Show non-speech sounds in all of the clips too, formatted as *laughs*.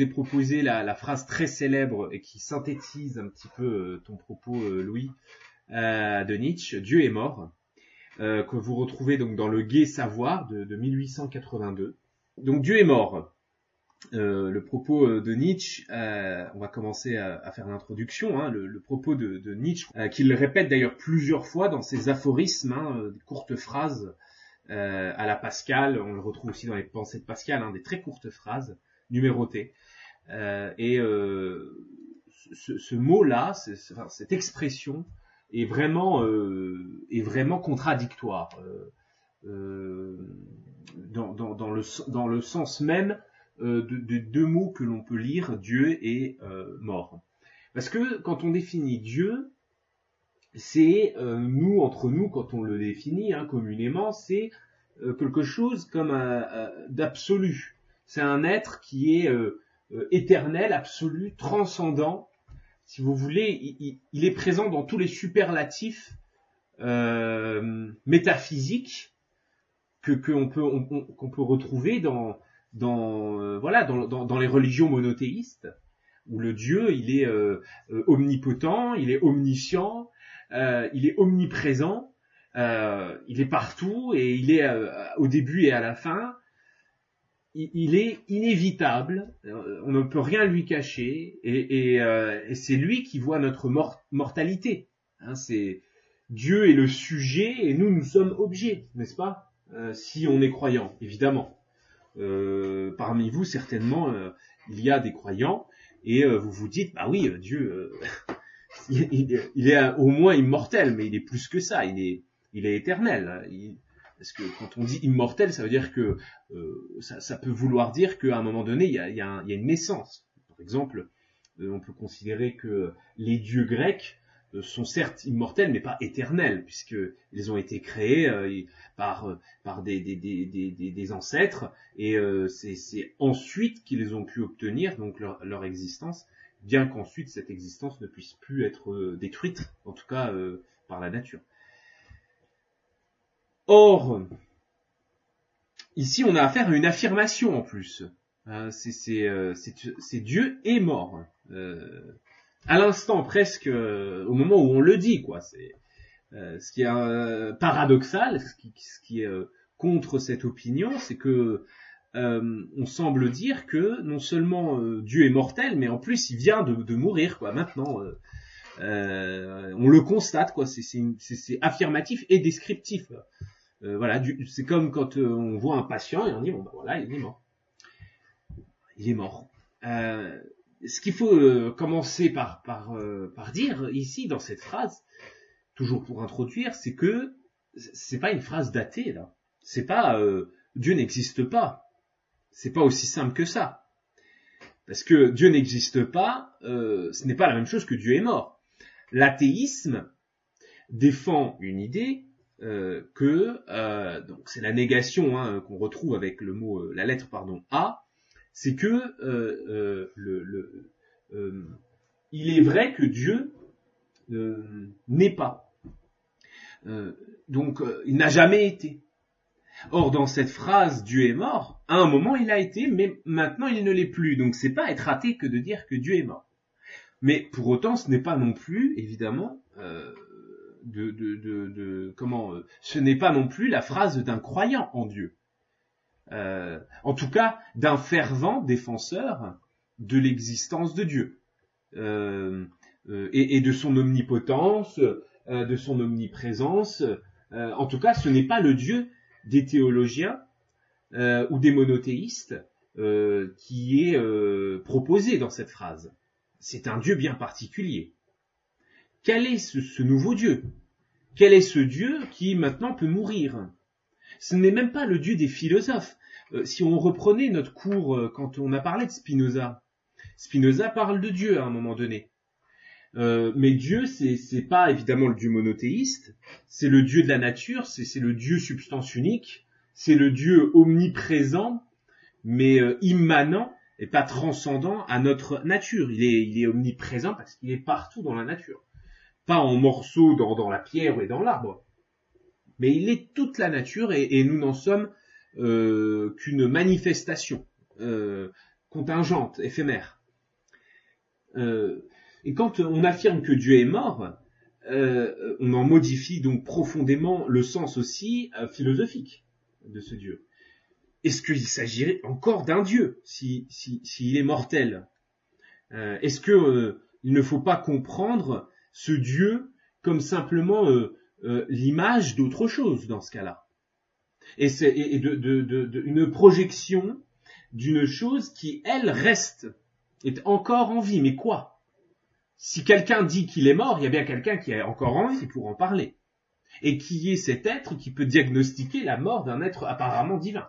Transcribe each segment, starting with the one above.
ai proposé la, phrase très célèbre et qui synthétise un petit peu ton propos, Louis, de Nietzsche, Dieu est mort, que vous retrouvez donc dans le Gai Savoir de, de 1882. Donc Dieu est mort. Euh, le propos euh, de Nietzsche, euh, on va commencer à, faire l'introduction, hein, le, propos de, Nietzsche, qu'il répète d'ailleurs plusieurs fois dans ses aphorismes, hein, des courtes phrases à la Pascal, on le retrouve aussi dans les pensées de Pascal, hein, des très courtes phrases numérotées. et ce, mot-là, cette expression, est vraiment, est vraiment contradictoire. Dans, dans, le, dans le sens même euh, de, deux mots que l'on peut lire, Dieu et euh, mort. Parce que quand on définit Dieu, c'est euh, nous, entre nous, quand on le définit hein, communément, c'est quelque chose comme d'absolu. C'est un être qui est éternel, absolu, transcendant. Si vous voulez, il, est présent dans tous les superlatifs métaphysiques que qu'on peut qu'on peut retrouver dans dans euh, voilà dans, dans, dans, les religions monothéistes où le Dieu il est euh, euh, omnipotent, il est omniscient, il est omniprésent, il est partout et il est au début et à la fin. Il, est inévitable, on ne peut rien lui cacher et, et, c'est lui qui voit notre mortalité. Hein, c'est Dieu est le sujet et nous nous sommes objets, n'est-ce pas Si on est croyant, évidemment. Euh, parmi vous, certainement, euh, il y a des croyants, et euh, vous vous dites, bah oui, Dieu, *laughs* il, est au moins immortel, mais il est plus que ça, il est, il est éternel. Parce que quand on dit immortel, ça veut dire que ça, peut vouloir dire qu'à un moment donné, il y a, une naissance. Par exemple, on peut considérer que les dieux grecs euh, sont certes immortels, mais pas éternels, puisqu'ils ont été créés euh, par, euh, des, ancêtres, et c'est ensuite qu'ils ont pu obtenir donc leur existence, bien qu'ensuite cette existence ne puisse plus être détruite, en tout cas par la nature. Or, ici on a affaire à une affirmation en plus. Hein, c'est Dieu est mort. À l'instant presque euh, au moment où on le dit quoi. C'est euh, ce qui est euh, paradoxal ce qui, est contre cette opinion c'est que on semble dire que non seulement Dieu est mortel mais en plus il vient de, de mourir quoi maintenant on le constate quoi. C'est affirmatif et descriptif voilà c'est comme quand on voit un patient et on dit bon bah voilà il est mort il est mort ce qu'il faut euh, commencer par, par, euh, dire ici dans cette phrase, toujours pour introduire, c'est que c'est pas une phrase datée là. C'est pas euh, Dieu n'existe pas. C'est pas aussi simple que ça. Parce que Dieu n'existe pas, ce n'est pas la même chose que Dieu est mort. L'athéisme défend une idée que donc c'est la négation hein, qu'on retrouve avec le mot la lettre pardon A c'est que euh, euh, euh, il est vrai que Dieu n'est pas. donc il n'a jamais été. Or dans cette phrase Dieu est mort, à un moment il a été, mais maintenant il ne l'est plus. Donc c'est pas être athée que de dire que Dieu est mort. Mais pour autant, ce n'est pas non plus, évidemment, comment, ce n'est pas non plus la phrase d'un croyant en Dieu. Euh, en tout cas d'un fervent défenseur de l'existence de Dieu euh, euh, et, de son omnipotence, de son omniprésence. en tout cas, ce n'est pas le Dieu des théologiens ou des monothéistes qui est proposé dans cette phrase. C'est un Dieu bien particulier. Quel est ce nouveau Dieu? Quel est ce Dieu qui maintenant peut mourir? Ce n'est même pas le Dieu des philosophes. Euh, si on reprenait notre cours euh, quand on a parlé de Spinoza, Spinoza parle de Dieu à un moment donné. Euh, mais Dieu, c'est pas évidemment le Dieu monothéiste, c'est le Dieu de la nature, c'est le Dieu substance unique, c'est le Dieu omniprésent, mais immanent et pas transcendant à notre nature. Il est omniprésent parce qu'il est partout dans la nature, pas en morceaux dans, la pierre et dans l'arbre mais il est toute la nature et, nous n'en sommes euh, qu'une manifestation, euh, contingente, éphémère. et quand on affirme que Dieu est mort, on en modifie donc profondément le sens aussi philosophique de ce Dieu. Est-ce qu'il s'agirait encore d'un Dieu s'il si, si, est mortel? Est-ce que il ne faut pas comprendre ce Dieu comme simplement euh, euh, l'image d'autre chose dans ce cas-là. Et c'est une projection d'une chose qui, elle, reste, est encore en vie. Mais quoi? Si quelqu'un dit qu'il est mort, il y a bien quelqu'un qui est encore en vie pour en parler. Et qui est cet être qui peut diagnostiquer la mort d'un être apparemment divin?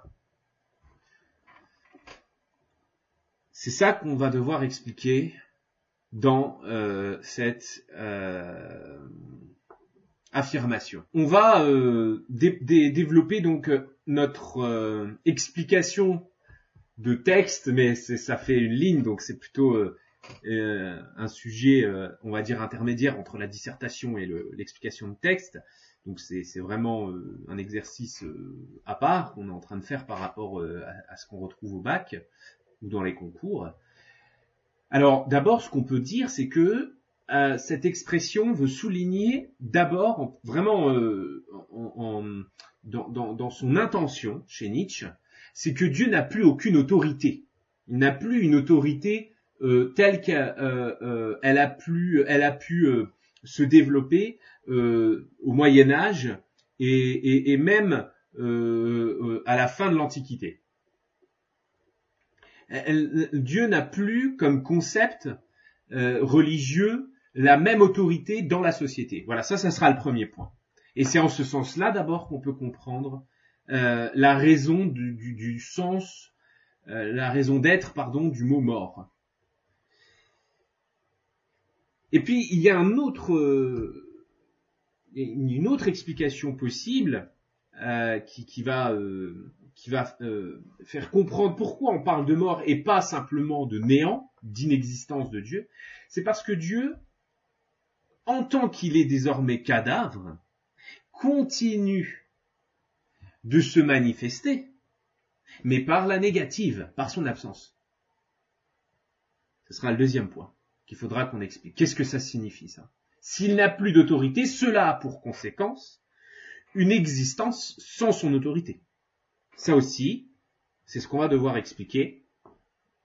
C'est ça qu'on va devoir expliquer dans euh, cette euh, affirmation. On va euh, développer donc notre explication de texte, mais ça fait une ligne, donc c'est plutôt un sujet, on va dire, intermédiaire entre la dissertation et l'explication de texte. Donc c'est vraiment un exercice à part qu'on est en train de faire par rapport à ce qu'on retrouve au bac ou dans les concours. Alors d'abord, ce qu'on peut dire, c'est que euh, cette expression veut souligner d'abord, vraiment euh, dans, son intention chez Nietzsche, c'est que Dieu n'a plus aucune autorité. Il n'a plus une autorité euh, telle qu'elle a, pu, elle a pu se développer au Moyen Âge et même à la fin de l'Antiquité. Dieu n'a plus comme concept euh, religieux la même autorité dans la société. Voilà, ça, ça sera le premier point. Et c'est en ce sens-là d'abord qu'on peut comprendre euh, la raison du, sens, euh, la raison d'être, pardon, du mot mort. Et puis il y a une autre explication possible qui, va qui va euh, faire comprendre pourquoi on parle de mort et pas simplement de néant, d'inexistence de Dieu, c'est parce que Dieu, en tant qu'il est désormais cadavre, continue de se manifester, mais par la négative, par son absence. Ce sera le deuxième point qu'il faudra qu'on explique. Qu'est-ce que ça signifie ça? S'il n'a plus d'autorité, cela a pour conséquence une existence sans son autorité. Ça aussi, c'est ce qu'on va devoir expliquer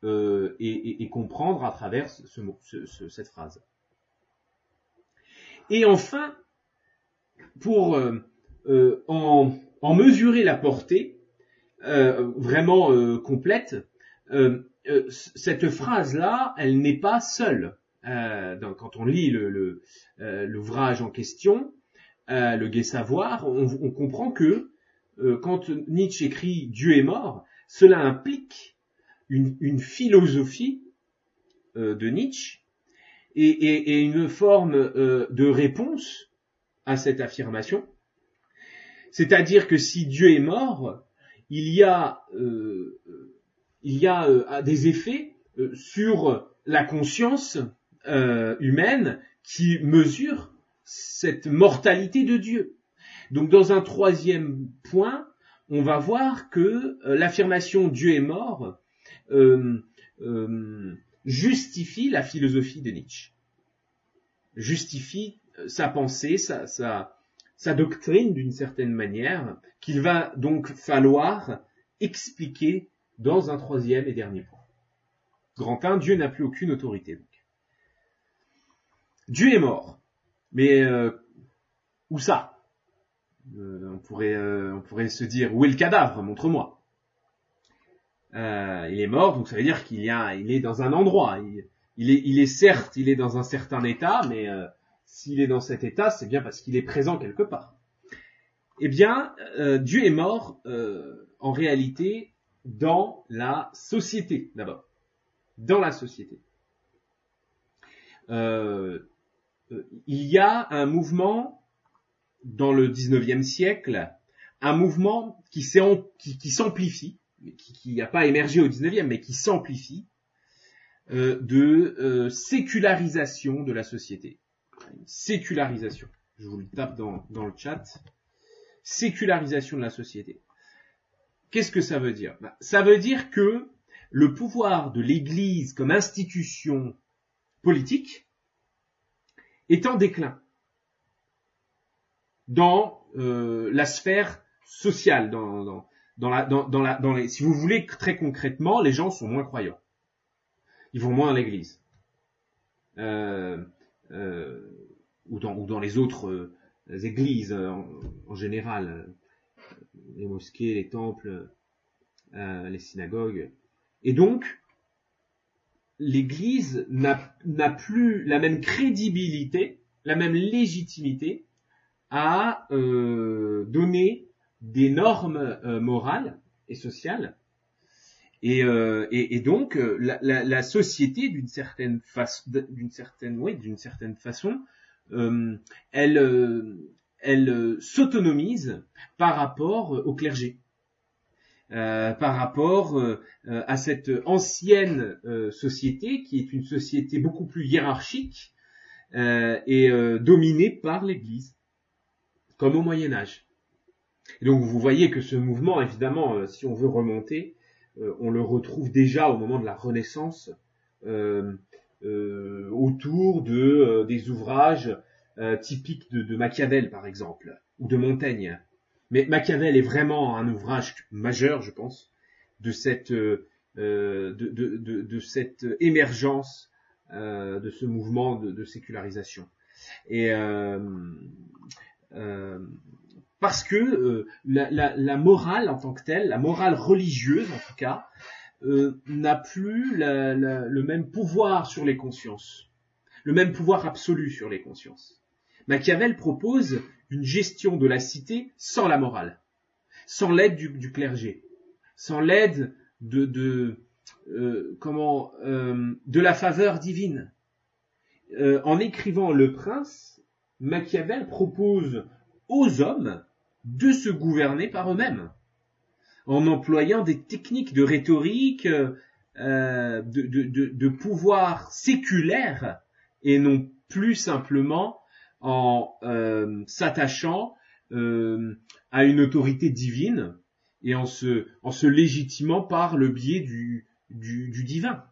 euh, et, comprendre à travers cette phrase. Et enfin, pour euh, euh, en, mesurer la portée vraiment complète, cette phrase-là, elle n'est pas seule. quand on lit l'ouvrage en question, le Gai Savoir, on comprend que euh, quand Nietzsche écrit Dieu est mort, cela implique une, philosophie euh, de Nietzsche et, une forme euh, de réponse à cette affirmation. C'est-à-dire que si Dieu est mort, il y a, il y a des effets sur la conscience humaine qui mesure cette mortalité de Dieu. Donc dans un troisième point, on va voir que euh, l'affirmation Dieu est mort euh, euh, justifie la philosophie de Nietzsche, justifie sa pensée, sa, doctrine d'une certaine manière, qu'il va donc falloir expliquer dans un troisième et dernier point. Grand 1, Dieu n'a plus aucune autorité. Dieu est mort. Mais où ça? On, pourrait, euh, on pourrait se dire où est le cadavre? Montre-moi. Euh, il est mort, donc ça veut dire qu'il y a, il est dans un endroit. Il, est, il est certes, il est dans un certain état, mais s'il est dans cet état, c'est bien parce qu'il est présent quelque part. Eh bien, Dieu est mort en réalité dans la société d'abord, dans la société. il y a un mouvement dans le 19e siècle un mouvement qui s'amplifie, qui n'a pas émergé au 19e, mais qui s'amplifie, euh, de euh, sécularisation de la société. sécularisation. Je vous le tape dans, dans le chat. Sécularisation de la société. Qu'est-ce que ça veut dire? Bah, Ça veut dire que le pouvoir de l'Église comme institution politique est en déclin dans euh, la sphère sociale, dans, dans, dans la, dans, la, dans les, si vous voulez très concrètement, les gens sont moins croyants. Ils vont moins à l'église. Euh, euh, ou, dans, ou dans les autres euh, églises euh, en, en, général, les mosquées, les temples, les synagogues. Et donc, l'Église n'a plus la même crédibilité, la même légitimité à euh, donner des normes euh, morales et sociales. Et, euh, et, et donc la, la, la société, d'une certaine façon, d'une certaine, oui, d'une certaine façon, elle, elle s'autonomise par rapport au clergé. Euh, par rapport euh, à cette ancienne euh, société qui est une société beaucoup plus hiérarchique et dominée par l'Église comme au Moyen Âge. Donc vous voyez que ce mouvement, évidemment, euh, si on veut remonter, euh, on le retrouve déjà au moment de la Renaissance, euh, autour de des ouvrages typiques de, Machiavel, par exemple, ou de Montaigne. Mais Machiavel est vraiment un ouvrage majeur, je pense, de cette cette émergence de ce mouvement de, sécularisation. Parce que euh, la, la, la, morale en tant que telle, la morale religieuse en tout cas, euh, n'a plus la, le même pouvoir sur les consciences, le même pouvoir absolu sur les consciences. Machiavel propose une gestion de la cité sans la morale, sans l'aide du, du, clergé, sans l'aide de, de euh, comment euh, de la faveur divine. Euh, en écrivant Le Prince, Machiavel propose aux hommes de se gouverner par eux-mêmes, en employant des techniques de rhétorique, euh, de, pouvoir séculaire, et non plus simplement en euh, s'attachant euh, à une autorité divine et en se, en légitimant par le biais du, du, du divin.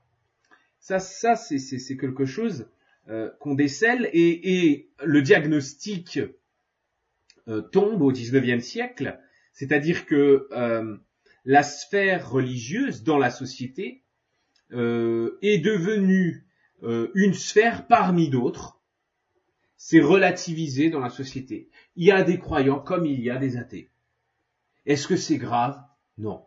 Ça, ça c'est quelque chose euh, qu'on décèle et, le diagnostic euh, tombe au XIXe siècle, c'est-à-dire que euh, la sphère religieuse dans la société est devenue une sphère parmi d'autres. C'est relativisé dans la société. Il y a des croyants comme il y a des athées. Est-ce que c'est grave? Non.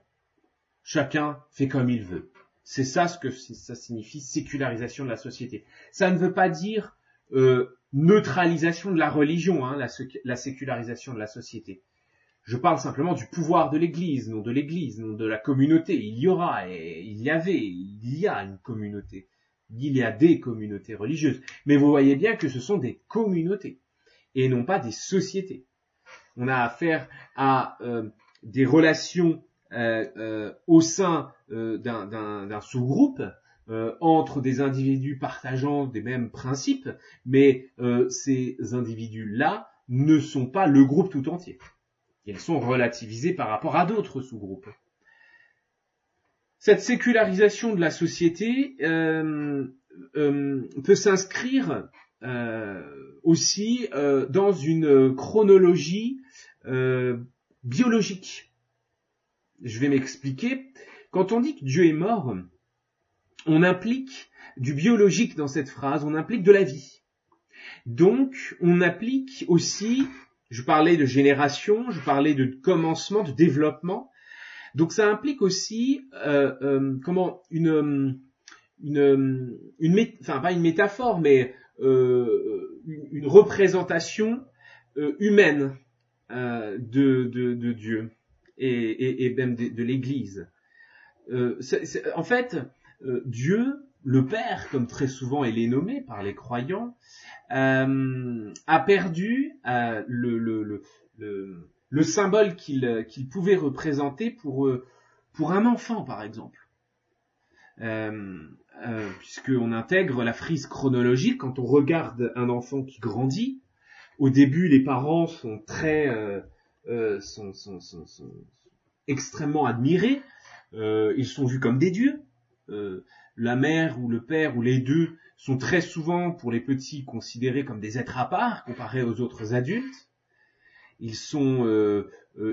Chacun fait comme il veut. C'est ça ce que ça signifie sécularisation de la société. Ça ne veut pas dire euh, neutralisation de la religion, hein, la, sécularisation de la société. Je parle simplement du pouvoir de l'Église, non de l'Église, non de la communauté. Il y aura, et il y avait, il y a une communauté. Il y a des communautés religieuses. Mais vous voyez bien que ce sont des communautés et non pas des sociétés. On a affaire à euh, des relations au sein euh, d'un sous-groupe entre des individus partageant des mêmes principes, mais ces individus-là ne sont pas le groupe tout entier. Ils sont relativisés par rapport à d'autres sous-groupes. Cette sécularisation de la société euh, euh, peut s'inscrire euh, aussi dans une chronologie biologique je vais m'expliquer. Quand on dit que Dieu est mort, on implique du biologique dans cette phrase, on implique de la vie. Donc, on applique aussi, je parlais de génération, je parlais de commencement, de développement. Donc, ça implique aussi, euh, euh, comment, une, une, une, enfin pas une métaphore, mais euh, une, représentation humaine de, Dieu et, même de, l'Église. Euh, en fait, euh, Dieu, le Père, comme très souvent il est nommé par les croyants, euh, a perdu le, le, le, le, symbole qu'il pouvait représenter pour, pour un enfant, par exemple. Puisqu'on intègre la frise chronologique quand on regarde un enfant qui grandit. Au début, les parents sont très euh, sont, extrêmement admirés, euh, ils sont vus comme des dieux, la mère ou le père ou les deux sont très souvent pour les petits considérés comme des êtres à part comparés aux autres adultes. Ils sont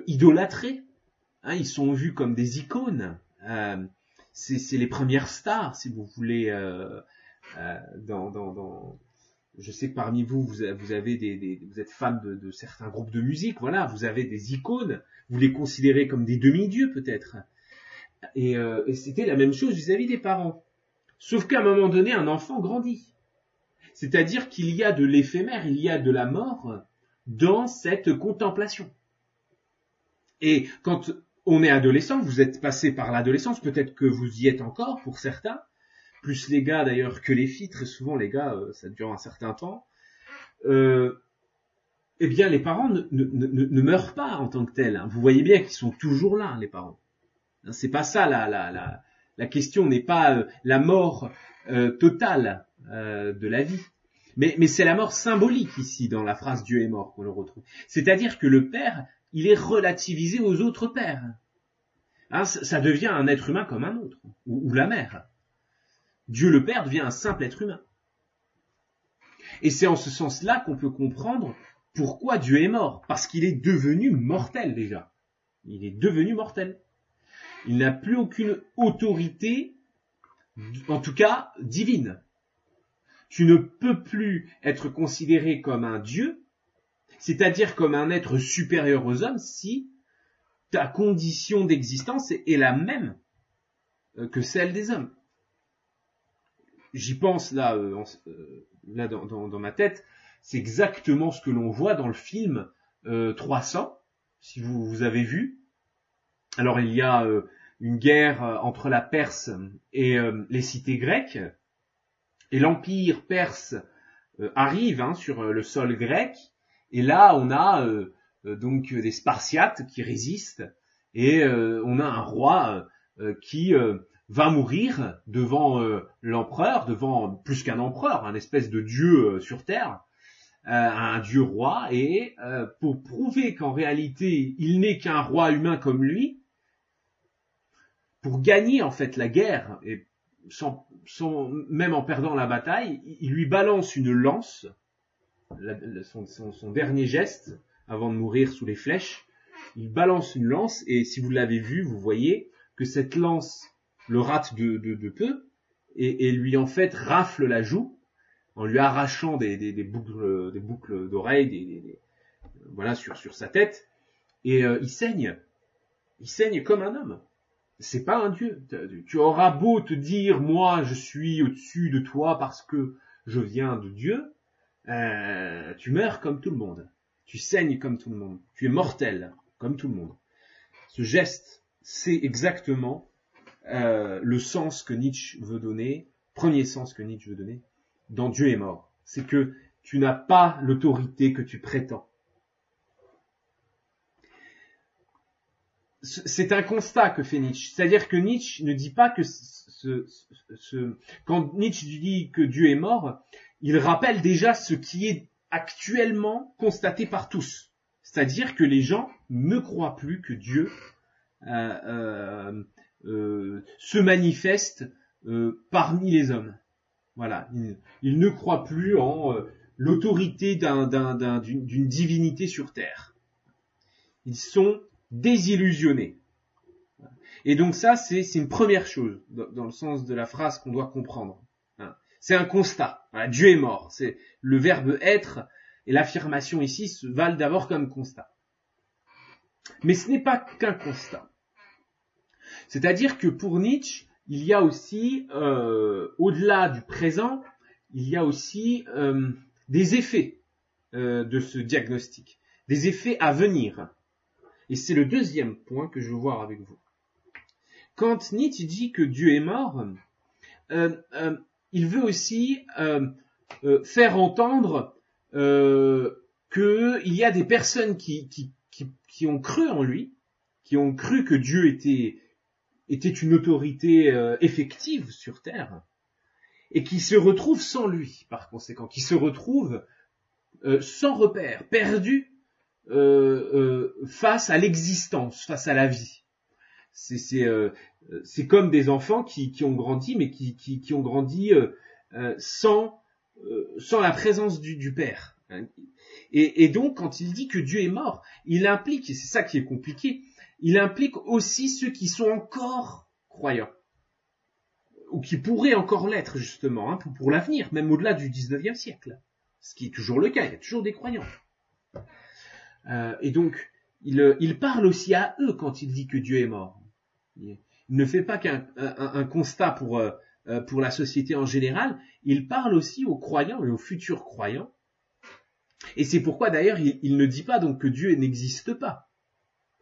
idolâtrés, hein, ils sont vus comme des icônes. c'est les premières stars, si vous voulez, dans, dans, dans je sais que parmi vous, vous avez des, vous êtes fan de, certains groupes de musique, voilà, vous avez des icônes, vous les considérez comme des demi-dieux peut-être. Et, euh, c'était la même chose vis-à-vis des parents. Sauf qu'à un moment donné, un enfant grandit. C'est-à-dire qu'il y a de l'éphémère, il y a de la mort dans cette contemplation. Et quand on est adolescent, vous êtes passé par l'adolescence, peut-être que vous y êtes encore pour certains, plus les gars d'ailleurs que les filles, très souvent les gars, euh, ça dure un certain temps, euh, eh bien les parents ne, meurent pas en tant que tels. Hein. Vous voyez bien qu'ils sont toujours là, les parents. Hein, c'est pas ça la, la, la, la question n'est pas euh, la mort totale de la vie. Mais, mais c'est la mort symbolique ici dans la phrase Dieu est mort qu'on le retrouve. C'est-à-dire que le père, il est relativisé aux autres pères. Hein, ça, devient un être humain comme un autre, ou la mère. Dieu le Père devient un simple être humain. Et c'est en ce sens-là qu'on peut comprendre pourquoi Dieu est mort. Parce qu'il est devenu mortel déjà. Il est devenu mortel. Il n'a plus aucune autorité, en tout cas divine. Tu ne peux plus être considéré comme un Dieu, c'est-à-dire comme un être supérieur aux hommes, si ta condition d'existence est la même euh, que celle des hommes j'y pense là, euh, euh, là dans, ma tête, c'est exactement ce que l'on voit dans le film 300, euh, si vous, vous avez vu. Alors il y a une guerre entre la Perse et les cités grecques, et l'empire perse arrive hein, sur le sol grec, et là on a donc des Spartiates qui résistent, et on a un roi qui va mourir devant euh, l'empereur, devant plus qu'un empereur, un espèce de dieu euh, sur terre, euh, un dieu roi, et pour prouver qu'en réalité il n'est qu'un roi humain comme lui, pour gagner en fait la guerre, et même en perdant la bataille, il lui balance une lance, son dernier geste, avant de mourir sous les flèches, il balance une lance, et si vous l'avez vu, vous voyez que cette lance le rate de, de, peu et, lui en fait rafle la joue en lui arrachant des, des, boucles des boucles d'oreilles des, voilà sur sur sa tête. Et euh, il saigne. Il saigne comme un homme. C'est pas un dieu. Tu auras beau te dire moi je suis au-dessus de toi parce que je viens de Dieu euh, tu meurs comme tout le monde. Tu saignes comme tout le monde. Tu es mortel comme tout le monde. Ce geste c'est exactement euh, le sens que Nietzsche veut donner, premier sens que Nietzsche veut donner, dans Dieu est mort. C'est que tu n'as pas l'autorité que tu prétends. C'est un constat que fait Nietzsche. C'est-à-dire que Nietzsche ne dit pas que ce, quand Nietzsche dit que Dieu est mort, il rappelle déjà ce qui est actuellement constaté par tous. C'est-à-dire que les gens ne croient plus que Dieu euh, euh, se manifeste euh, parmi les hommes. Voilà, ils, ne croient plus en euh, l'autorité d'une divinité sur terre. Ils sont désillusionnés. Et donc ça, c'est une première chose dans, le sens de la phrase qu'on doit comprendre. Hein. C'est un constat. Dieu est mort. C'est le verbe être et l'affirmation ici se valent d'abord comme constat. Mais ce n'est pas qu'un constat. C'est-à-dire que pour Nietzsche, il y a aussi, euh, au-delà du présent, il y a aussi euh, des effets euh, de ce diagnostic, des effets à venir. Et c'est le deuxième point que je veux voir avec vous. Quand Nietzsche dit que Dieu est mort, il veut aussi faire entendre qu'il y a des personnes qui, ont cru en lui, qui ont cru que Dieu était était une autorité euh, effective sur Terre, et qui se retrouve sans lui, par conséquent, qui se retrouve euh, sans repère, perdu euh, face à l'existence, face à la vie. C'est euh, comme des enfants qui, qui ont grandi, mais qui, qui, qui ont grandi euh, euh, sans sans la présence du, du père. Et, et, donc, quand il dit que Dieu est mort, il implique, et c'est ça qui est compliqué, il implique aussi ceux qui sont encore croyants ou qui pourraient encore l'être justement hein, pour, l'avenir, même au-delà du 19e siècle, ce qui est toujours le cas. Il y a toujours des croyants. Euh, et donc, il, il, parle aussi à eux quand il dit que Dieu est mort. Il ne fait pas qu'un un, constat pour, euh, euh, pour la société en général, il parle aussi aux croyants et aux futurs croyants. Et c'est pourquoi d'ailleurs il, il, ne dit pas donc que Dieu n'existe pas.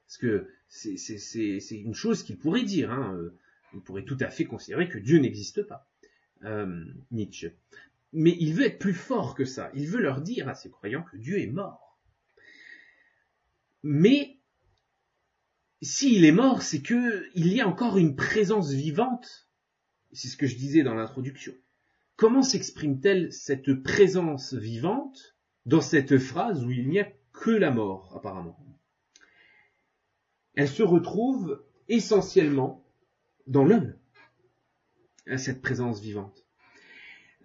Parce que c'est une chose qu'il pourrait dire. Hein. Il pourrait tout à fait considérer que Dieu n'existe pas. Euh, Nietzsche. Mais il veut être plus fort que ça. Il veut leur dire à ses croyants que Dieu est mort. Mais s'il est mort, c'est que il y a encore une présence vivante. C'est ce que je disais dans l'introduction. Comment s'exprime-t-elle cette présence vivante dans cette phrase où il n'y a que la mort, apparemment? Elle se retrouve essentiellement dans l'homme, cette présence vivante.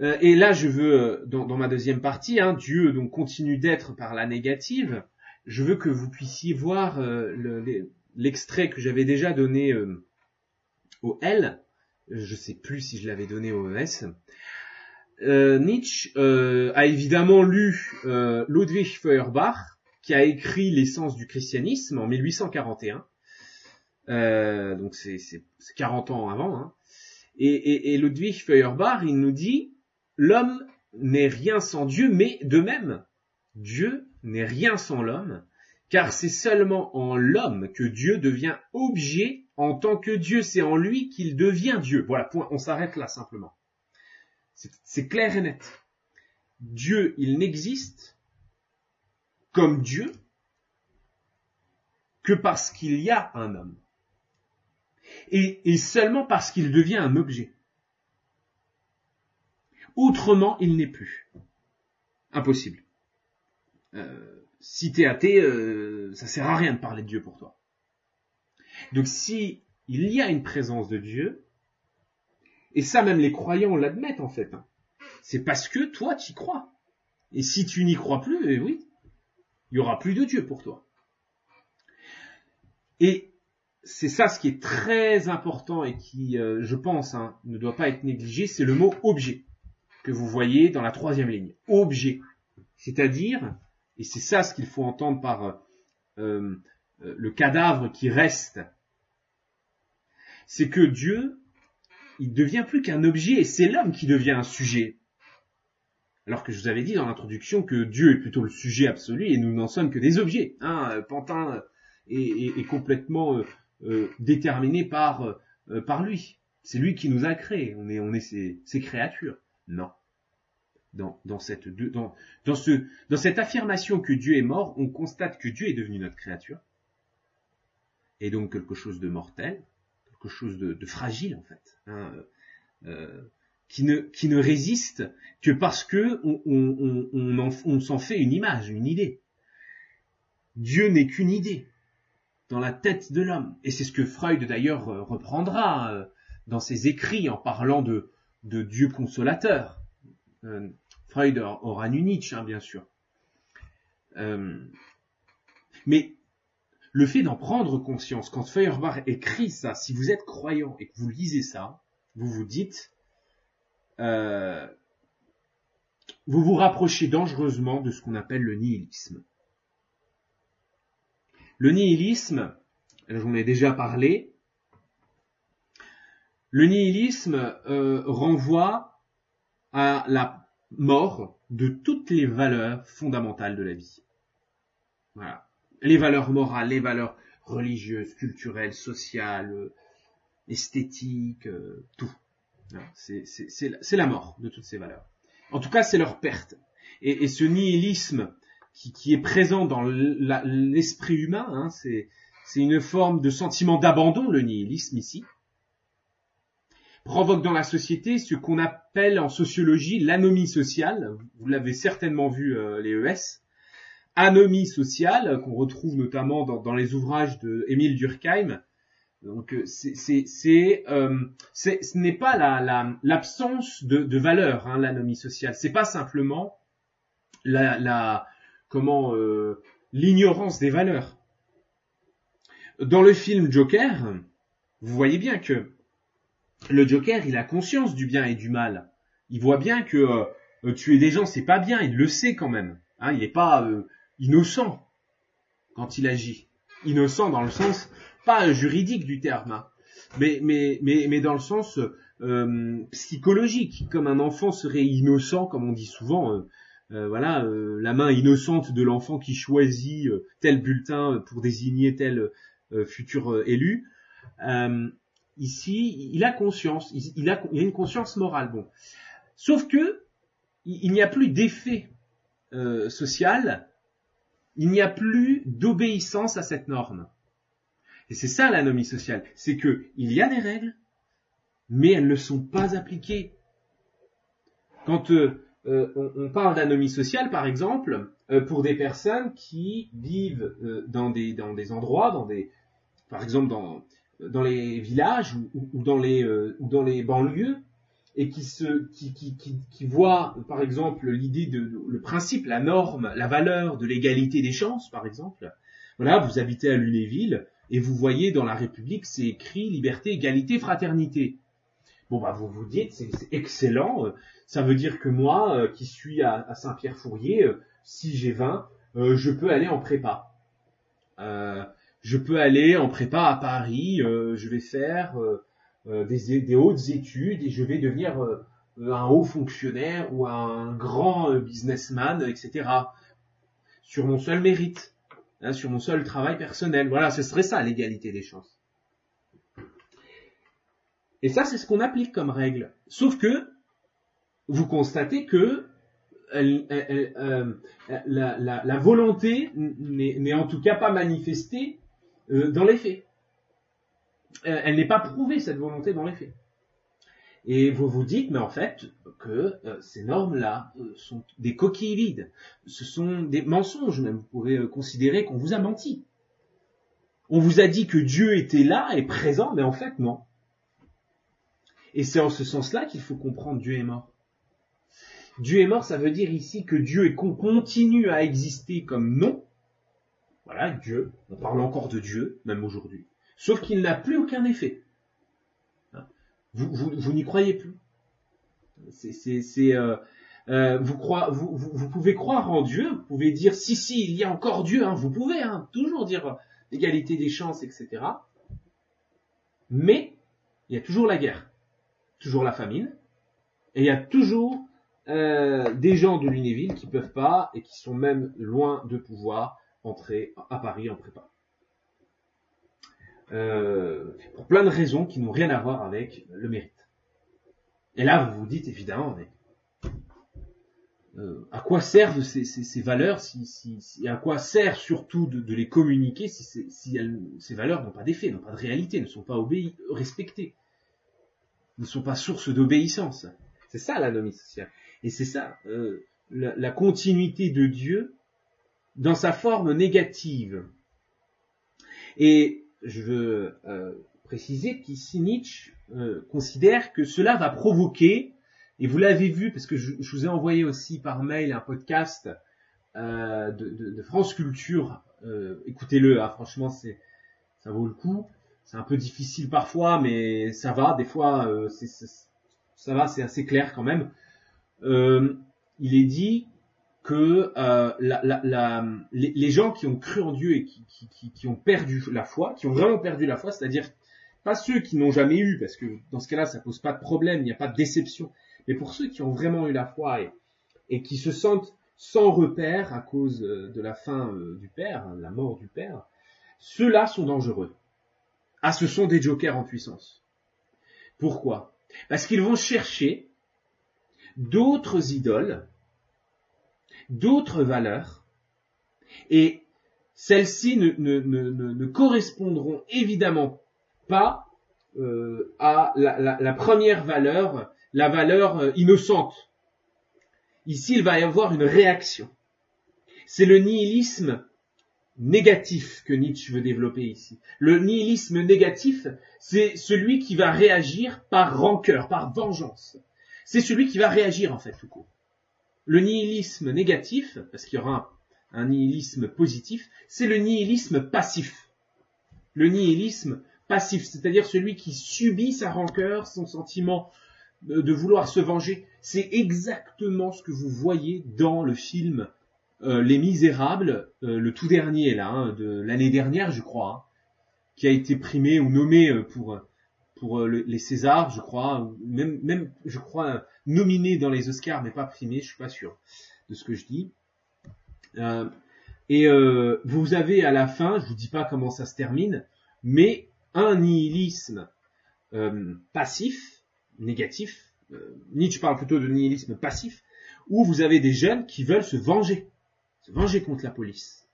Euh, et là, je veux, euh, dans, ma deuxième partie, hein, Dieu donc continue d'être par la négative. Je veux que vous puissiez voir euh, le, l'extrait que j'avais déjà donné au L, je sais plus si je l'avais donné au ES. Euh, Nietzsche a évidemment lu Ludwig Feuerbach, qui a écrit l'essence du christianisme en 1841. donc c'est 40 ans avant. Hein. Et, et, et Ludwig Feuerbach, il nous dit, l'homme n'est rien sans Dieu, mais de même, Dieu n'est rien sans l'homme, car c'est seulement en l'homme que Dieu devient objet en tant que Dieu, c'est en lui qu'il devient Dieu. Voilà, point, on s'arrête là simplement. C'est clair et net. Dieu, il n'existe comme Dieu que parce qu'il y a un homme. Et, seulement parce qu'il devient un objet. Autrement, il n'est plus. Impossible. Euh, si t'es athée, euh, ça sert à rien de parler de Dieu pour toi. Donc si il y a une présence de Dieu, et ça même les croyants l'admettent en fait, hein, c'est parce que toi tu y crois. Et si tu n'y crois plus, eh oui, il y aura plus de Dieu pour toi. Et c'est ça ce qui est très important et qui, euh, je pense, hein, ne doit pas être négligé, c'est le mot objet que vous voyez dans la troisième ligne. Objet. C'est-à-dire, et c'est ça ce qu'il faut entendre par euh, euh, le cadavre qui reste. C'est que Dieu, il devient plus qu'un objet et c'est l'homme qui devient un sujet. Alors que je vous avais dit dans l'introduction que Dieu est plutôt le sujet absolu et nous n'en sommes que des objets. Hein. Pantin est, complètement euh, déterminé par, lui. C'est lui qui nous a créés. On est, ses créatures. Non dans, cette, affirmation que Dieu est mort, on constate que Dieu est devenu notre créature, et donc quelque chose de mortel, quelque chose de, fragile en fait, hein, euh, qui, ne, qui ne résiste que parce que on, on, on, on s'en fait une image, une idée. Dieu n'est qu'une idée dans la tête de l'homme, et c'est ce que Freud d'ailleurs reprendra euh, dans ses écrits en parlant de, de Dieu consolateur. Euh, Freud aura nu Nietzsche, hein, bien sûr. Euh, mais le fait d'en prendre conscience, quand Feuerbach écrit ça, si vous êtes croyant et que vous lisez ça, vous vous dites, euh, vous vous rapprochez dangereusement de ce qu'on appelle le nihilisme. Le nihilisme, j'en ai déjà parlé, le nihilisme euh, renvoie à la mort de toutes les valeurs fondamentales de la vie. Voilà. Les valeurs morales, les valeurs religieuses, culturelles, sociales, esthétiques, euh, tout. C'est la mort de toutes ces valeurs. En tout cas, c'est leur perte. Et, ce nihilisme qui, est présent dans l'esprit humain, hein, c'est une forme de sentiment d'abandon, le nihilisme ici, provoque dans la société ce qu'on appelle en sociologie l'anomie sociale. Vous l'avez certainement vu euh, les ES. Anomie sociale qu'on retrouve notamment dans, les ouvrages de Émile Durkheim, Donc euh, c'est c'est euh, ce n'est pas la la- l'absence de de valeur hein, l'anomie sociale. C'est pas simplement la la comment euh, l'ignorance des valeurs. Dans le film Joker, vous voyez bien que le Joker, il a conscience du bien et du mal. Il voit bien que euh, euh, tuer des gens, c'est pas bien. Il le sait quand même. Hein, il n'est pas innocent quand il agit. Innocent dans le sens pas juridique du terme, hein, mais mais mais mais dans le sens euh, psychologique, comme un enfant serait innocent, comme on dit souvent. euh, euh, voilà, la main innocente de l'enfant qui choisit tel bulletin pour désigner tel futur élu. Ici, il a conscience, il, a, il a une conscience morale. Bon, sauf que il, n'y a plus d'effet social, il n'y a plus d'obéissance à cette norme. Et c'est ça l'anomie sociale, c'est que il y a des règles, mais elles ne sont pas appliquées. Quand euh, euh, on, on parle d'anomie sociale, par exemple, euh, pour des personnes qui vivent euh, dans des endroits, dans des, par exemple dans les villages ou, dans les euh, ou dans les banlieues et qui se qui qui, qui voient par exemple l'idée de le principe, la norme, la valeur de l'égalité des chances, par exemple. Voilà, vous habitez à Lunéville et vous voyez dans la République c'est écrit liberté, égalité, fraternité. Bon bah vous vous dites c'est excellent, euh, ça veut dire que moi euh, qui suis à, Saint-Pierre-Fourier, euh, si j'ai 20, euh, je peux aller en prépa. Je peux aller en prépa à Paris, je vais faire des, hautes études et je vais devenir un haut fonctionnaire ou un grand businessman, etc. Sur mon seul mérite, hein, sur mon seul travail personnel. Voilà, ce serait ça l'égalité des chances. Et ça, c'est ce qu'on applique comme règle. Sauf que vous constatez que euh, la, volonté n'est n'est en tout cas pas manifestée euh, dans les faits. Euh, elle n'est pas prouvée, cette volonté, dans les faits. Et vous vous dites, mais en fait, que euh, ces normes-là euh, sont des coquilles vides. Ce sont des mensonges, même. Vous pouvez euh, considérer qu'on vous a menti. On vous a dit que Dieu était là et présent, mais en fait, non. Et c'est en ce sens-là qu'il faut comprendre Dieu est mort. Dieu est mort, ça veut dire ici que Dieu est- con- continue à exister comme nom. Voilà, Dieu. On parle encore de Dieu, même aujourd'hui. Sauf qu'il n'a plus aucun effet. Vous, vous, vous n'y croyez plus. C'est, c'est, euh, euh, vous, vous, vous, vous pouvez croire en Dieu, vous pouvez dire si, si, il y a encore Dieu, hein, vous pouvez hein, toujours dire euh, l'égalité des chances, etc. Mais il y a toujours la guerre, toujours la famine, et il y a toujours euh, des gens de Lunéville qui peuvent pas et qui sont même loin de pouvoir entrer à Paris en prépa. Euh, pour plein de raisons qui n'ont rien à voir avec le mérite. Et là, vous vous dites évidemment, mais euh, à quoi servent ces, valeurs si, si, si- et à quoi sert surtout de, de les communiquer si, si ces valeurs n'ont pas d'effet, n'ont pas de réalité, ne sont pas respectées, ne sont pas source d'obéissance. C'est ça l'anomie sociale. Et c'est ça euh, la, la continuité de Dieu dans sa forme négative. Et je veux euh, préciser qu'ici Nietzsche euh, considère que cela va provoquer, et vous l'avez vu parce que je, vous ai envoyé aussi par mail un podcast euh, de, de- de France Culture, euh, écoutez-le, hein, franchement c'est ça vaut le coup. C'est un peu difficile parfois, mais ça va. Des fois, euh, ça va, c'est assez clair quand même. Euh, il est dit que euh, la, la- la- les, gens qui ont cru en Dieu et qui, qui, qui- qui ont perdu la foi, qui ont vraiment perdu la foi, c'est-à-dire pas ceux qui n'ont jamais eu, parce que dans ce cas-là, ça pose pas de problème, il n'y a pas de déception, mais pour ceux qui ont vraiment eu la foi et, et qui se sentent sans repère à cause euh, de la fin euh, du Père, hein, la mort du Père, ceux-là sont dangereux. Ah, ce sont des jokers en puissance. Pourquoi? Parce qu'ils vont chercher d'autres idoles, d'autres valeurs, et celles-ci ne, ne, ne, ne, correspondront évidemment pas euh, à la, la, la première valeur, la valeur euh, innocente. Ici, il va y avoir une réaction. C'est le nihilisme négatif que Nietzsche veut développer ici. Le nihilisme négatif, c'est celui qui va réagir par rancœur, par vengeance. C'est celui qui va réagir en fait tout court. Le nihilisme négatif, parce qu'il y aura un, nihilisme positif, c'est le nihilisme passif. Le nihilisme passif, c'est-à-dire celui qui subit sa rancœur, son sentiment de vouloir se venger. C'est exactement ce que vous voyez dans le film euh, Les Misérables, euh, le tout dernier là, hein, de l'année dernière, je crois, hein, qui a été primé ou nommé euh, pour pour les Césars, je crois, même même je crois nominé dans les Oscars, mais pas primé, je suis pas sûr de ce que je dis. et vous avez à la fin, je vous dis pas comment ça se termine, mais un nihilisme passif, négatif. Nietzsche parle plutôt de nihilisme passif, où vous avez des jeunes qui veulent se venger se venger contre la police,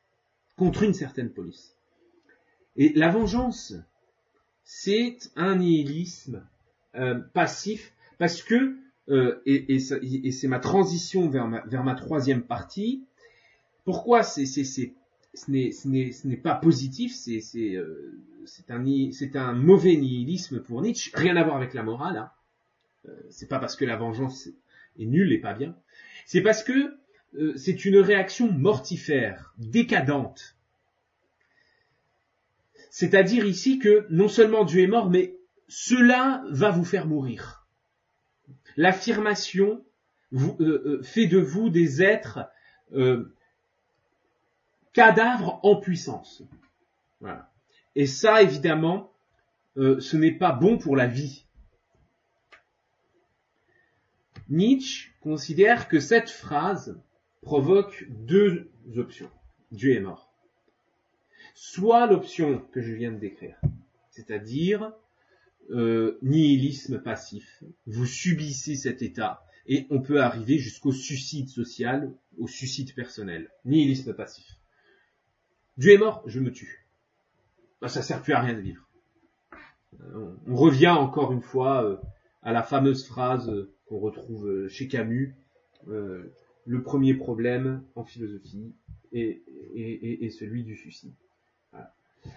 contre une certaine police. Et la vengeance, c'est un nihilisme euh, passif parce que, euh, et, c'est ma transition vers ma, vers ma troisième partie, pourquoi c'est, c'est, c'est, ce n'est, ce n'est, ce n'est pas positif, c'est, c'est, euh, c'est, un, mauvais nihilisme pour Nietzsche, rien à voir avec la morale. Hein. c'est pas parce que la vengeance est nulle et pas bien, c'est parce que euh, c'est une réaction mortifère, décadente. C'est-à-dire ici que non seulement Dieu est mort, mais cela va vous faire mourir. L'affirmation euh, euh, fait de vous des êtres cadavres en puissance. Et ça, évidemment, ce n'est pas bon pour la vie. Nietzsche considère que cette phrase provoque deux options. Dieu est mort. Soit l'option que je viens de décrire, c'est-à-dire euh, nihilisme passif. Vous subissez cet état et on peut arriver jusqu'au suicide social, au suicide personnel. Nihilisme passif. Dieu est mort, je me tue. Ben, ça sert plus à rien de vivre. Euh, on revient encore une fois euh, à la fameuse phrase qu'on retrouve chez Camus le premier problème en philosophie est, celui du suicide.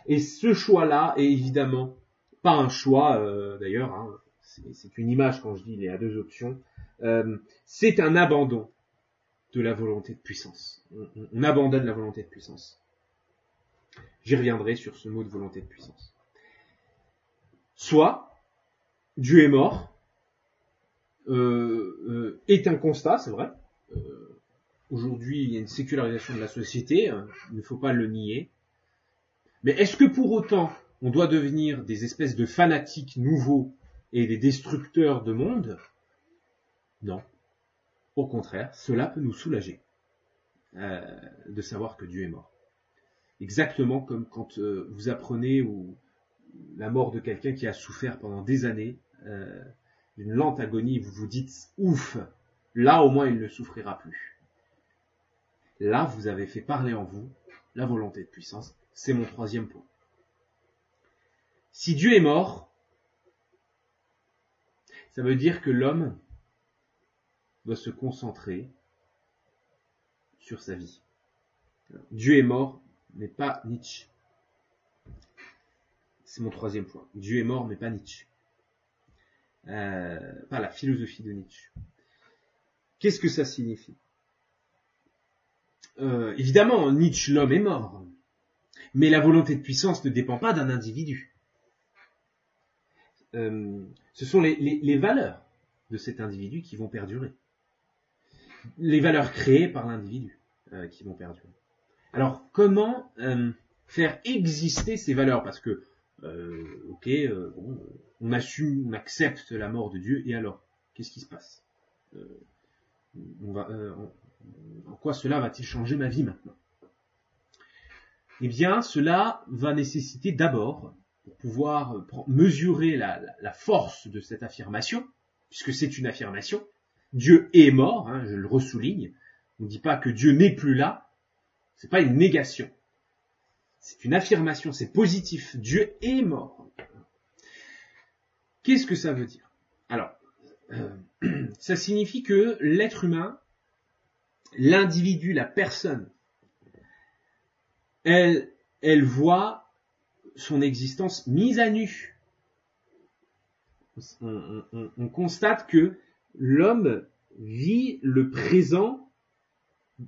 Et ce choix-là est évidemment pas un choix, euh, d'ailleurs, hein, c'est une image quand je dis il y a deux options, euh, c'est un abandon de la volonté de puissance. On, abandonne la volonté de puissance. J'y reviendrai sur ce mot de volonté de puissance. Soit Dieu est mort, euh, est un constat, c'est vrai, aujourd'hui, il y a une sécularisation de la société, hein, il ne faut pas le nier. Mais est-ce que pour autant, on doit devenir des espèces de fanatiques nouveaux et des destructeurs de monde? Non. Au contraire, cela peut nous soulager euh, de savoir que Dieu est mort. Exactement comme quand euh, vous apprenez ou la mort de quelqu'un qui a souffert pendant des années, une lente agonie, vous vous dites ouf, Là, au moins, il ne souffrira plus. Là, vous avez fait parler en vous la volonté de puissance. C'est mon troisième point. Si Dieu est mort, ça veut dire que l'homme doit se concentrer sur sa vie. Dieu est mort, mais pas Nietzsche. C'est mon troisième point. Dieu est mort, mais pas Nietzsche. Euh, pas la philosophie de Nietzsche. Qu'est-ce que ça signifie? Euh, Évidemment, Nietzsche, l'homme, est mort. Mais la volonté de puissance ne dépend pas d'un individu. Euh, ce sont les, valeurs de cet individu qui vont perdurer. Les valeurs créées par l'individu euh, qui vont perdurer. Alors, comment faire exister ces valeurs? Parce que, ok, on assume, on accepte la mort de Dieu, et alors, qu'est-ce qui se passe? Euh, en quoi cela va-t-il changer ma vie maintenant? Eh bien, cela va nécessiter d'abord, pour pouvoir mesurer la, force de cette affirmation, puisque c'est une affirmation, Dieu est mort, hein, je le ressouligne, on ne dit pas que Dieu n'est plus là, c'est pas une négation. C'est une affirmation, c'est positif. Dieu est mort. Qu'est-ce que ça veut dire? Alors, euh, *clears throat* ça signifie que l'être humain, l'individu, la personne, elle, voit son existence mise à nu. On, on- on constate que l'homme vit le présent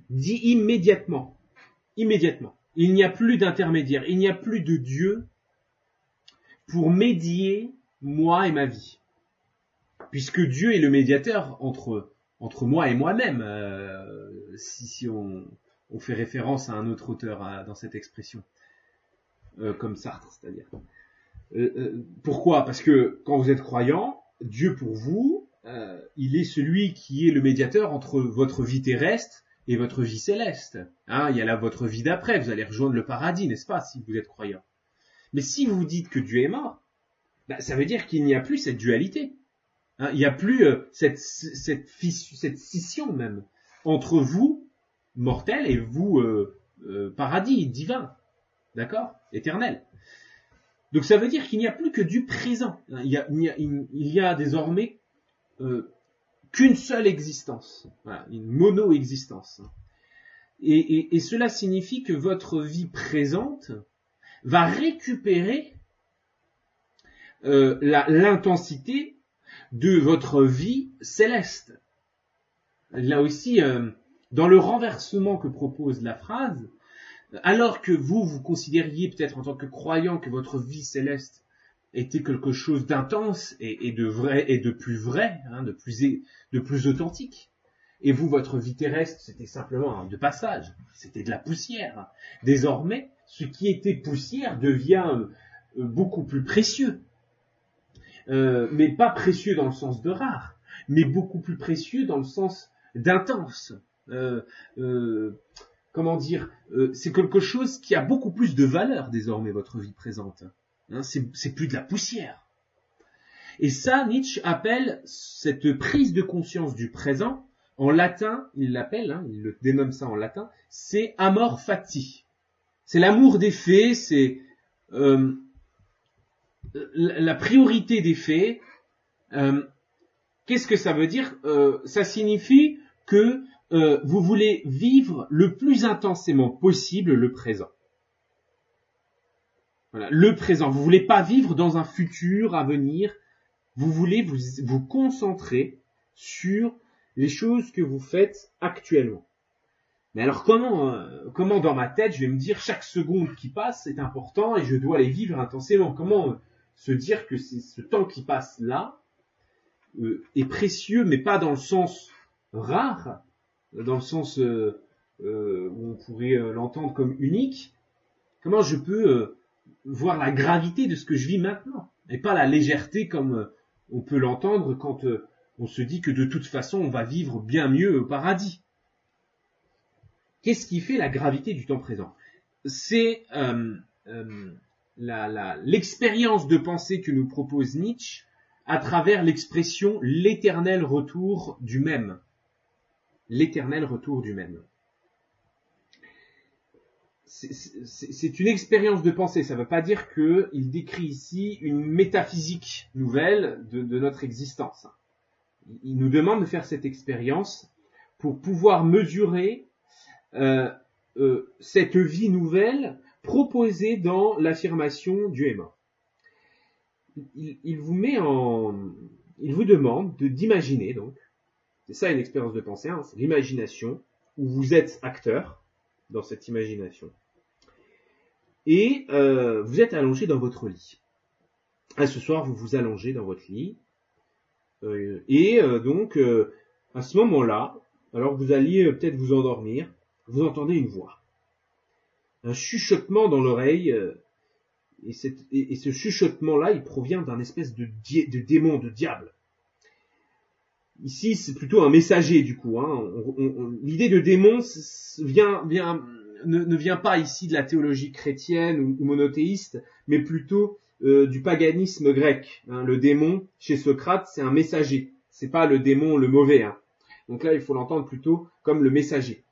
dit immédiatement. Immédiatement. Il n'y a plus d'intermédiaire, il n'y a plus de Dieu pour médier moi et ma vie. Puisque Dieu est le médiateur entre, moi et moi-même, euh, si, si on fait référence à un autre auteur hein, dans cette expression, Euh, comme Sartre, c'est-à-dire. Euh, euh, pourquoi? Parce que quand vous êtes croyant, Dieu pour vous, euh, il est celui qui est le médiateur entre votre vie terrestre et votre vie céleste. Hein, il y a là votre vie d'après, vous allez rejoindre le paradis, n'est-ce pas, si vous êtes croyant? Mais si vous dites que Dieu est mort, bah, ça veut dire qu'il n'y a plus cette dualité. Hein, il n'y a plus euh, cette, cette, cette scission même entre vous, mortel, et vous, euh, euh, paradis, divin. D'accord Éternel. Donc ça veut dire qu'il n'y a plus que du présent. Il y a, il y a- il y a désormais euh, qu'une seule existence, voilà, une mono-existence. Et, et- et cela signifie que votre vie présente va récupérer euh, l'intensité de votre vie céleste. Là aussi, euh, dans le renversement que propose la phrase, alors que vous, vous considériez peut-être en tant que croyant que votre vie céleste était quelque chose d'intense et, de vrai et de plus vrai, hein, de plus authentique. Et vous, votre vie terrestre, c'était simplement de passage, c'était de la poussière. Désormais, ce qui était poussière devient euh, beaucoup plus précieux. Euh, mais pas précieux dans le sens de rare, mais beaucoup plus précieux dans le sens d'intense. Euh, euh, comment dire euh, C'est quelque chose qui a beaucoup plus de valeur désormais, votre vie présente. Hein, c'est c'est plus de la poussière. Et ça, Nietzsche appelle cette prise de conscience du présent, en latin, il l'appelle, hein, il le dénomme ça en latin, c'est amor fati. C'est l'amour des faits, c'est la priorité des faits. Qu'est-ce que ça veut dire? Ça signifie que euh, vous voulez vivre le plus intensément possible le présent. Voilà, le présent. Vous voulez pas vivre dans un futur à venir. Vous voulez vous, concentrer sur les choses que vous faites actuellement. Mais alors comment, euh, comment dans ma tête je vais me dire chaque seconde qui passe est important et je dois les vivre intensément Comment euh, se dire que ce temps qui passe là euh, est précieux, mais pas dans le sens rare, dans le sens euh, euh, où on pourrait euh, l'entendre comme unique. Comment je peux voir la gravité de ce que je vis maintenant et pas la légèreté comme on peut l'entendre quand on se dit que de toute façon on va vivre bien mieux au paradis. Qu'est-ce qui fait la gravité du temps présent? C'est l'expérience de pensée que nous propose Nietzsche à travers l'expression l'éternel retour du même. L'éternel retour du même. C'est- une expérience de pensée, ça ne veut pas dire qu'il décrit ici une métaphysique nouvelle de, notre existence. Il nous demande de faire cette expérience pour pouvoir mesurer euh, euh, cette vie nouvelle proposée dans l'affirmation Dieu est mort. Il, vous met en, il vous demande de d'imaginer donc, c'est ça une expérience de pensée, hein, c'est l'imagination où vous êtes acteur dans cette imagination et euh, vous êtes allongé dans votre lit. Ah, ce soir vous vous allongez dans votre lit euh, et euh, donc à ce moment-là, alors que vous alliez peut-être vous endormir, vous entendez une voix. Un chuchotement dans l'oreille, et, ce chuchotement-là, il provient d'un espèce de démon, de diable. Ici, c'est plutôt un messager, du coup. Hein. L'idée de démon vient, vient, ne, vient pas ici de la théologie chrétienne ou, monothéiste, mais plutôt euh, du paganisme grec. hein. Le démon, chez Socrate, c'est un messager. C'est pas le démon, le mauvais. hein. Donc là, il faut l'entendre plutôt comme le messager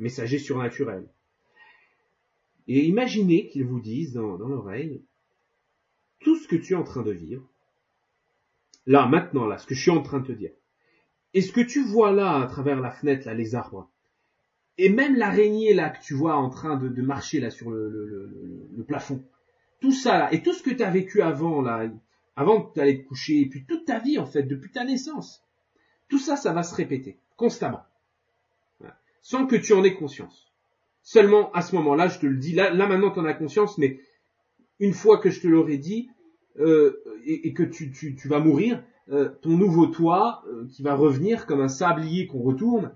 messager surnaturel. Et imaginez qu'ils vous dans, dans l'oreille, tout ce que tu es en train de vivre, là, maintenant, là, ce que je suis en train de te dire, et ce que tu vois là, à travers la fenêtre, là, les arbres, Et même l'araignée là que tu vois en train de, marcher là sur le, plafond, tout ça là, et tout ce que tu as vécu avant là, avant que tu te coucher, et puis toute ta vie en fait, depuis ta naissance, tout ça, ça va se répéter constamment, sans que tu en aies conscience. Seulement à ce moment-là, je te le dis, là, là maintenant tu en as conscience, mais une fois que je te l'aurai dit, euh, et, que tu, tu, tu, vas mourir, euh, ton nouveau toi, euh, qui va revenir comme un sablier qu'on retourne,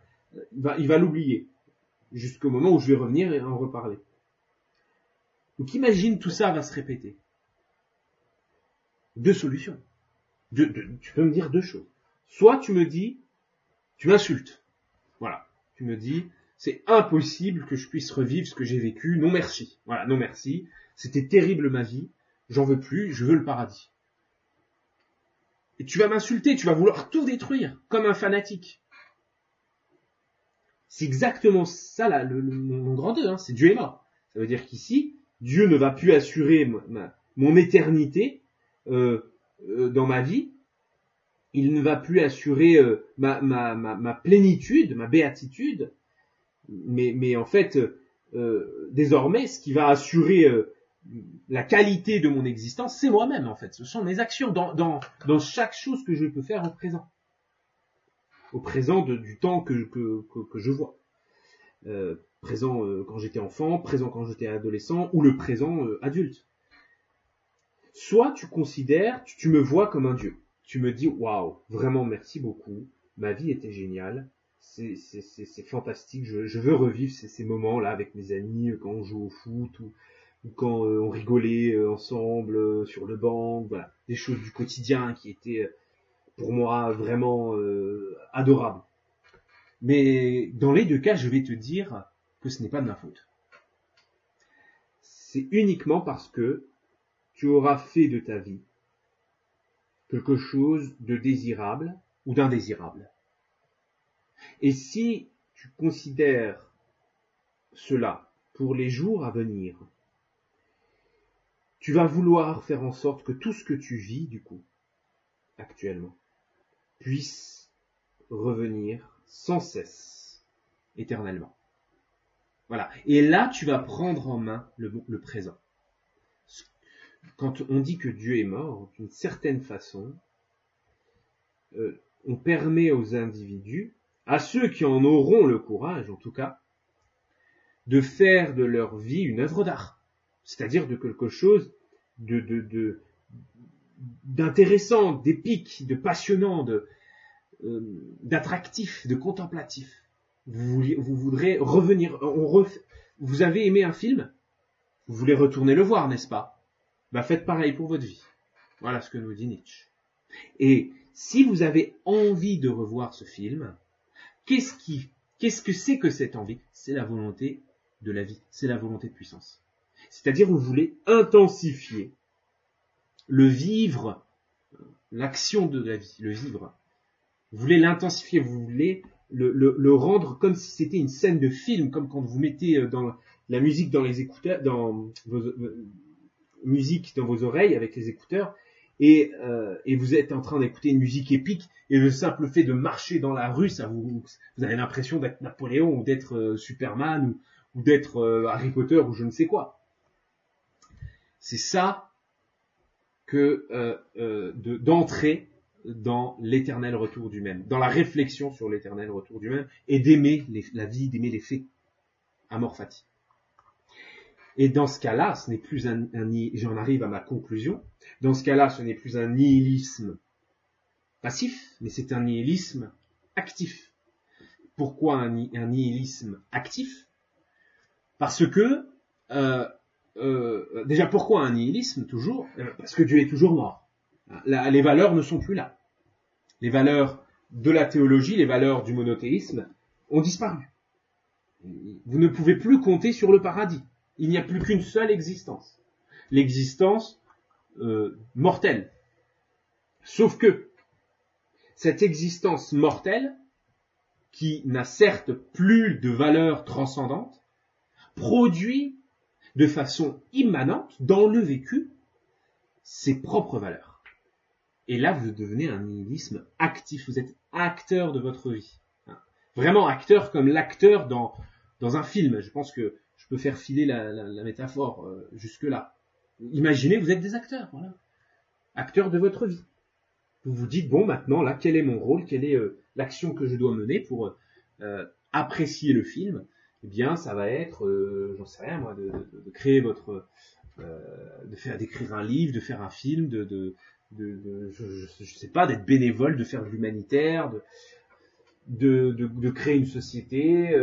il va l'oublier jusqu'au moment où je vais revenir et en reparler. Donc imagine tout ça va se répéter. Deux solutions. tu peux me dire deux choses. Soit tu me dis, tu m'insultes. Voilà. Tu me dis, c'est impossible que je puisse revivre ce que j'ai vécu. Non merci. Voilà, non merci. C'était terrible ma vie. J'en veux plus. Je veux le paradis. Et tu vas m'insulter. Tu vas vouloir tout détruire comme un fanatique. C'est exactement ça là, mon grand hein, c'est Dieu est mort. Ça veut dire qu'ici, Dieu ne va plus assurer mon éternité euh, euh, dans ma vie. Il ne va plus assurer euh, ma, ma, plénitude, ma béatitude. Mais, mais en fait, désormais, ce qui va assurer la qualité de mon existence, c'est moi-même en fait. Ce sont mes actions dans, chaque chose que je peux faire au présent au présent du temps que, je vois. Euh, présent euh, quand j'étais enfant, présent quand j'étais adolescent, ou le présent euh, adulte. Soit tu considères, tu, me vois comme un dieu. Tu me dis, waouh, vraiment merci beaucoup, ma vie était géniale, c'est fantastique, je, je, veux revivre ces, ces moments-là avec mes amis quand on joue au foot ou, ou quand on rigolait ensemble sur le banc, voilà, des choses du quotidien qui étaient pour moi vraiment euh, adorable. Mais dans les deux cas, je vais te dire que ce n'est pas de ma faute. C'est uniquement parce que tu auras fait de ta vie quelque chose de désirable ou d'indésirable. Et si tu considères cela pour les jours à venir, tu vas vouloir faire en sorte que tout ce que tu vis, du coup, actuellement, puisse revenir sans cesse, éternellement. Voilà. Et là, tu vas prendre en main le, présent. Quand on dit que Dieu est mort, d'une certaine façon, euh, on permet aux individus, à ceux qui en auront le courage en tout cas, de faire de leur vie une œuvre d'art, c'est-à-dire de quelque chose d'intéressant, d'épique, de passionnant, euh, d'attractif, de contemplatif. Vous, voudrez revenir. Vous avez aimé un film Vous voulez retourner le voir, n'est-ce pas? Bah faites pareil pour votre vie. Voilà ce que nous dit Nietzsche. Et si vous avez envie de revoir ce film, qu'est-ce qu'est-ce que c'est que cette envie? C'est la volonté de la vie, c'est la volonté de puissance. C'est-à-dire vous voulez intensifier le vivre, l'action de la vie, le vivre. Vous voulez l'intensifier, vous voulez le, rendre comme si c'était une scène de film, comme quand vous mettez euh, dans la musique dans les écouteurs, dans vos euh, musique dans vos oreilles avec les écouteurs, et, euh, et vous êtes en train d'écouter une musique épique, et le simple fait de marcher dans la rue, ça vous, avez l'impression d'être Napoléon ou d'être Superman ou d'être Harry Potter ou je ne sais quoi. C'est ça que euh, euh, d'entrer dans l'éternel retour du même, dans la réflexion sur l'éternel retour du même, et d'aimer la vie, d'aimer les faits. Amor. Et dans ce cas-là, ce n'est plus un, j'en arrive à ma conclusion, dans ce cas-là, ce n'est plus un nihilisme passif, mais c'est un nihilisme actif. Pourquoi un, nihilisme actif? Parce que euh, euh, déjà pourquoi un nihilisme toujours? Ben, Parce que Dieu est toujours mort. les valeurs ne sont plus là. Les valeurs de la théologie, les valeurs du monothéisme ont disparu. Vous ne pouvez plus compter sur le paradis. Il n'y a plus qu'une seule existence. L'existence euh, mortelle. Sauf que cette existence mortelle, qui n'a certes plus de valeur transcendante, produit de façon immanente dans le vécu ses propres valeurs. Et là, vous devenez un nihilisme actif. Vous êtes acteur de votre vie. Hein. Vraiment acteur comme l'acteur dans, dans un film. Je pense que je peux faire filer la, métaphore euh, jusque-là. Imaginez, vous êtes des acteurs, voilà. Acteurs de votre vie. Vous vous dites, bon, maintenant, là, quel est mon rôle? Quelle est euh, l'action que je dois mener pour euh, apprécier le film? Eh bien, ça va être, j'en sais rien, moi, de, créer votre... de faire d'écrire un livre, de faire un film, de, de, de, je, sais pas, d'être bénévole, de faire de l'humanitaire, de, de, créer une société,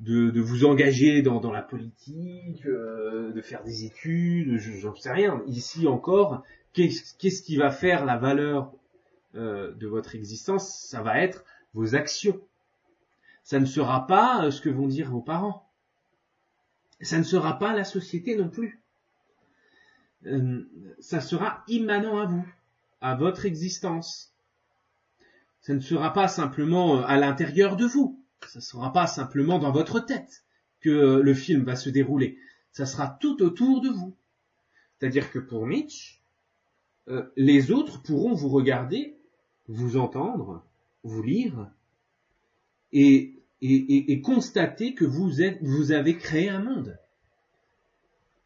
de, vous engager dans, la politique, euh, de faire des études, j'en sais rien. Ici encore, qu'est-ce qui va faire la valeur euh, de votre existence? Ça va être vos actions. Ça ne sera pas euh, ce que vont dire vos parents. Ça ne sera pas la société non plus. ça sera immanent à vous, à votre existence. Ça ne sera pas simplement à l'intérieur de vous ça ne sera pas simplement dans votre tête que le film va se dérouler. Ça sera tout autour de vous. C'est-à-dire que pour Mitch, euh, les autres pourront vous regarder, vous entendre, vous lire et, et, constater que vous, êtes, vous avez créé un monde.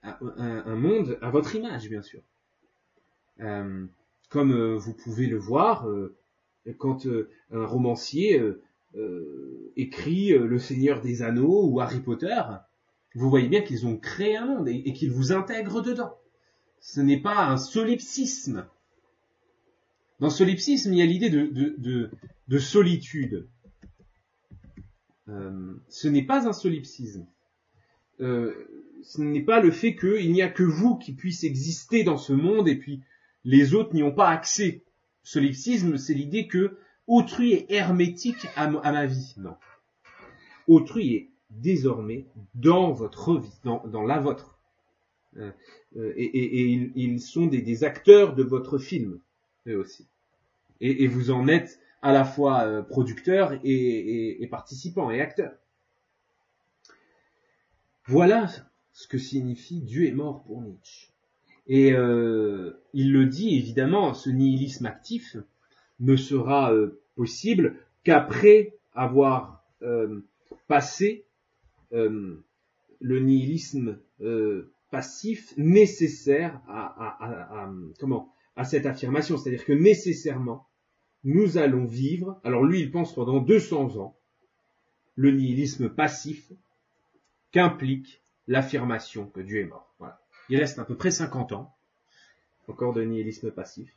Un, monde à votre image, bien sûr. Euh, comme euh, vous pouvez le voir, quand un romancier euh, écrit euh, Le Seigneur des Anneaux ou Harry Potter, vous voyez bien qu'ils ont créé un monde et, qu'ils vous intègrent dedans. Ce n'est pas un solipsisme. Dans solipsisme, il y a l'idée de, solitude. Euh, ce n'est pas un solipsisme. ce n'est pas le fait qu'il n'y a que vous qui puisse exister dans ce monde et puis les autres n'y ont pas accès. Solipsisme, c'est l'idée que autrui est hermétique à, ma vie. Non. Autrui est désormais dans votre vie, dans, la vôtre. Euh, euh, et, ils, sont des, acteurs de votre film, eux aussi. Et, vous en êtes à la fois euh, producteur et, participant et acteur. Voilà ce que signifie Dieu est mort pour Nietzsche. Et il le dit évidemment, ce nihilisme actif, ne sera euh, possible qu'après avoir euh, passé euh, le nihilisme passif nécessaire à cette affirmation, c'est-à-dire que nécessairement nous allons vivre. Alors lui, il pense pendant 200 ans le nihilisme passif qu'implique l'affirmation que Dieu est mort. Il reste à peu près 50 ans encore de nihilisme passif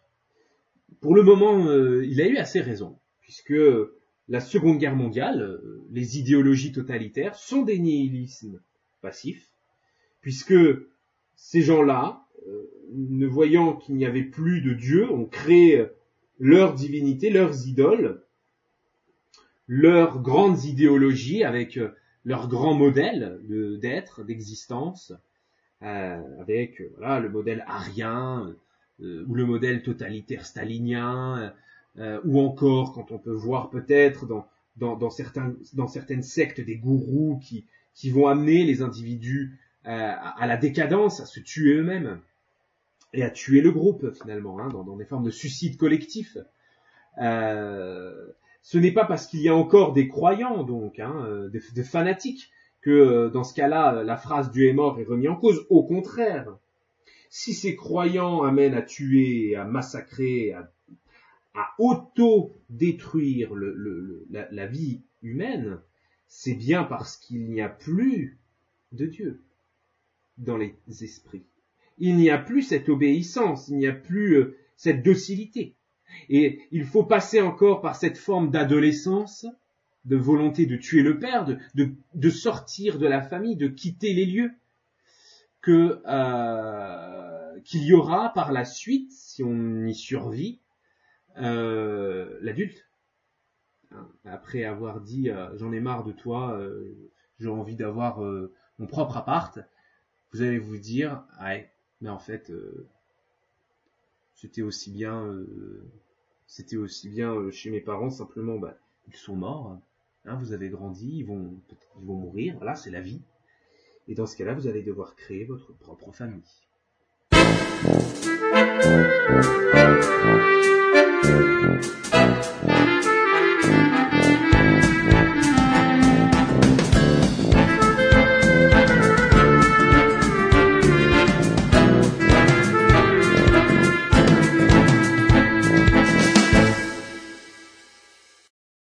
pour le moment, euh, il a eu assez raison, puisque la Seconde Guerre mondiale, euh, les idéologies totalitaires sont des nihilismes passifs, puisque ces gens-là, euh, ne voyant qu'il n'y avait plus de Dieu, ont créé leur divinité, leurs idoles, leurs grandes idéologies avec leurs grands modèles d'être, d'existence, avec voilà le modèle arien, euh, ou le modèle totalitaire stalinien, euh, ou encore quand on peut voir peut-être dans, dans, certains, dans certaines sectes des gourous qui, qui vont amener les individus euh, à, la décadence, à se tuer eux-mêmes et à tuer le groupe finalement, hein, dans, des formes de suicide collectif. Euh, ce n'est pas parce qu'il y a encore des croyants, donc, hein, des, des, fanatiques, que dans ce cas-là, la phrase Dieu est mort est remise en cause. Au contraire, si ces croyants amènent à tuer, à massacrer, à, auto-détruire la, vie humaine, c'est bien parce qu'il n'y a plus de Dieu dans les esprits. Il n'y a plus cette obéissance, il n'y a plus euh, cette docilité. Et il faut passer encore par cette forme d'adolescence, de volonté de tuer le père, de, sortir de la famille, de quitter les lieux, que euh, qu'il y aura par la suite, si on y survit, euh, l'adulte. Hein, après avoir dit euh, j'en ai marre de toi, j'ai envie d'avoir mon propre appart, vous allez vous dire ouais, mais en fait, euh, c'était aussi bien, euh, c'était aussi bien euh, chez mes parents. Simplement, bah, ils sont morts. Hein, vous avez grandi, ils vont, ils vont mourir. Voilà, c'est la vie. Et dans ce cas-là, vous allez devoir créer votre propre famille.